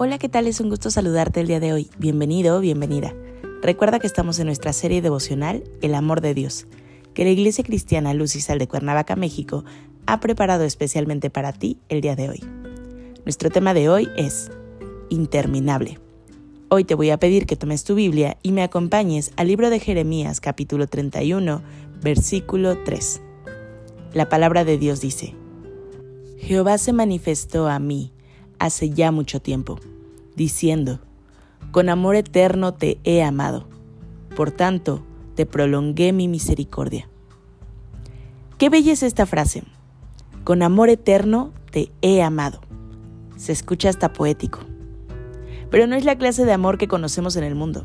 Hola, ¿qué tal? Es un gusto saludarte el día de hoy. Bienvenido o bienvenida. Recuerda que estamos en nuestra serie devocional El amor de Dios, que la Iglesia Cristiana Luz y Sal de Cuernavaca, México, ha preparado especialmente para ti el día de hoy. Nuestro tema de hoy es Interminable. Hoy te voy a pedir que tomes tu Biblia y me acompañes al libro de Jeremías capítulo 31, versículo 3. La palabra de Dios dice, Jehová se manifestó a mí hace ya mucho tiempo, diciendo, Con amor eterno te he amado, por tanto te prolongué mi misericordia. Qué bella es esta frase. Con amor eterno te he amado. Se escucha hasta poético. Pero no es la clase de amor que conocemos en el mundo.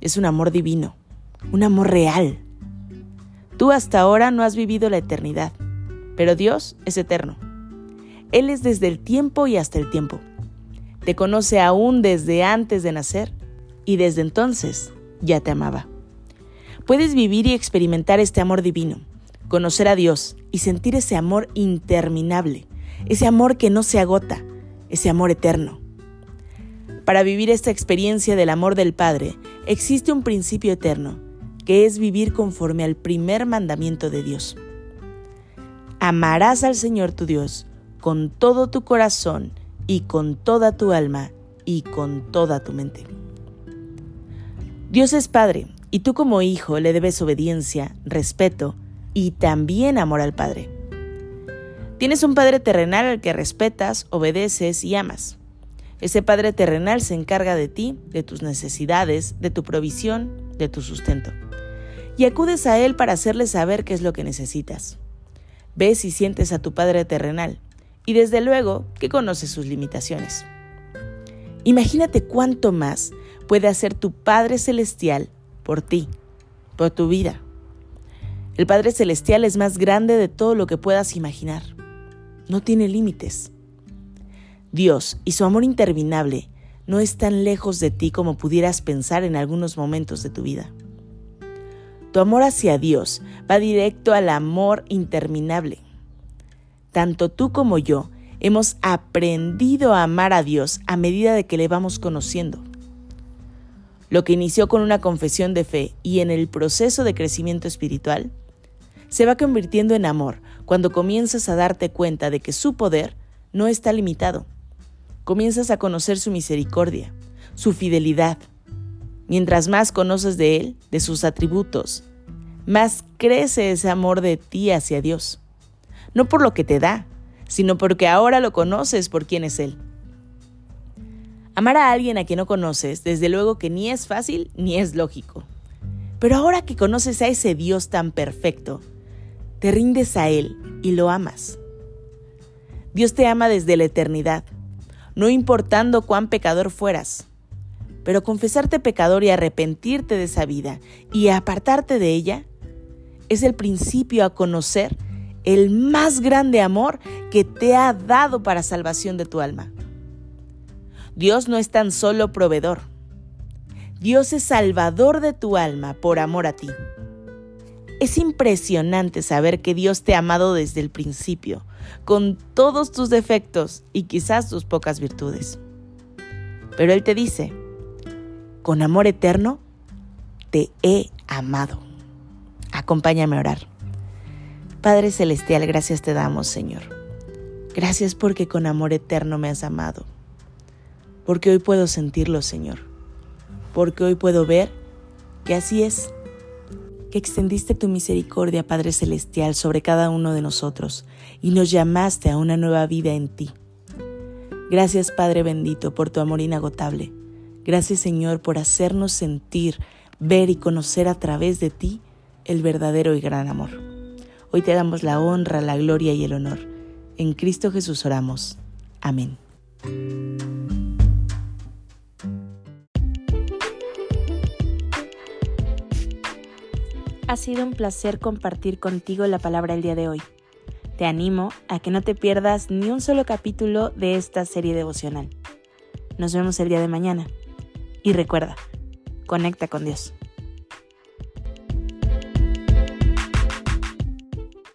Es un amor divino, un amor real. Tú hasta ahora no has vivido la eternidad, pero Dios es eterno. Él es desde el tiempo y hasta el tiempo. Te conoce aún desde antes de nacer y desde entonces ya te amaba. Puedes vivir y experimentar este amor divino, conocer a Dios y sentir ese amor interminable, ese amor que no se agota, ese amor eterno. Para vivir esta experiencia del amor del Padre, existe un principio eterno, que es vivir conforme al primer mandamiento de Dios. Amarás al Señor tu Dios con todo tu corazón y con toda tu alma y con toda tu mente. Dios es Padre y tú como hijo le debes obediencia, respeto y también amor al Padre. Tienes un Padre terrenal al que respetas, obedeces y amas. Ese Padre terrenal se encarga de ti, de tus necesidades, de tu provisión, de tu sustento. Y acudes a Él para hacerle saber qué es lo que necesitas. Ves y sientes a tu Padre terrenal y desde luego que conoce sus limitaciones. Imagínate cuánto más puede hacer tu Padre Celestial por ti, por tu vida. El Padre Celestial es más grande de todo lo que puedas imaginar. No tiene límites. Dios y su amor interminable no están lejos de ti como pudieras pensar en algunos momentos de tu vida. Tu amor hacia Dios va directo al amor interminable tanto tú como yo hemos aprendido a amar a Dios a medida de que le vamos conociendo. Lo que inició con una confesión de fe y en el proceso de crecimiento espiritual, se va convirtiendo en amor cuando comienzas a darte cuenta de que su poder no está limitado. Comienzas a conocer su misericordia, su fidelidad. Mientras más conoces de Él, de sus atributos, más crece ese amor de ti hacia Dios no por lo que te da, sino porque ahora lo conoces por quién es Él. Amar a alguien a quien no conoces, desde luego que ni es fácil ni es lógico. Pero ahora que conoces a ese Dios tan perfecto, te rindes a Él y lo amas. Dios te ama desde la eternidad, no importando cuán pecador fueras. Pero confesarte pecador y arrepentirte de esa vida y apartarte de ella es el principio a conocer el más grande amor que te ha dado para salvación de tu alma. Dios no es tan solo proveedor. Dios es salvador de tu alma por amor a ti. Es impresionante saber que Dios te ha amado desde el principio, con todos tus defectos y quizás tus pocas virtudes. Pero Él te dice, con amor eterno, te he amado. Acompáñame a orar. Padre Celestial, gracias te damos, Señor. Gracias porque con amor eterno me has amado. Porque hoy puedo sentirlo, Señor. Porque hoy puedo ver que así es. Que extendiste tu misericordia, Padre Celestial, sobre cada uno de nosotros y nos llamaste a una nueva vida en ti. Gracias, Padre bendito, por tu amor inagotable. Gracias, Señor, por hacernos sentir, ver y conocer a través de ti el verdadero y gran amor. Hoy te damos la honra, la gloria y el honor. En Cristo Jesús oramos. Amén. Ha sido un placer compartir contigo la palabra el día de hoy. Te animo a que no te pierdas ni un solo capítulo de esta serie devocional. Nos vemos el día de mañana. Y recuerda, conecta con Dios.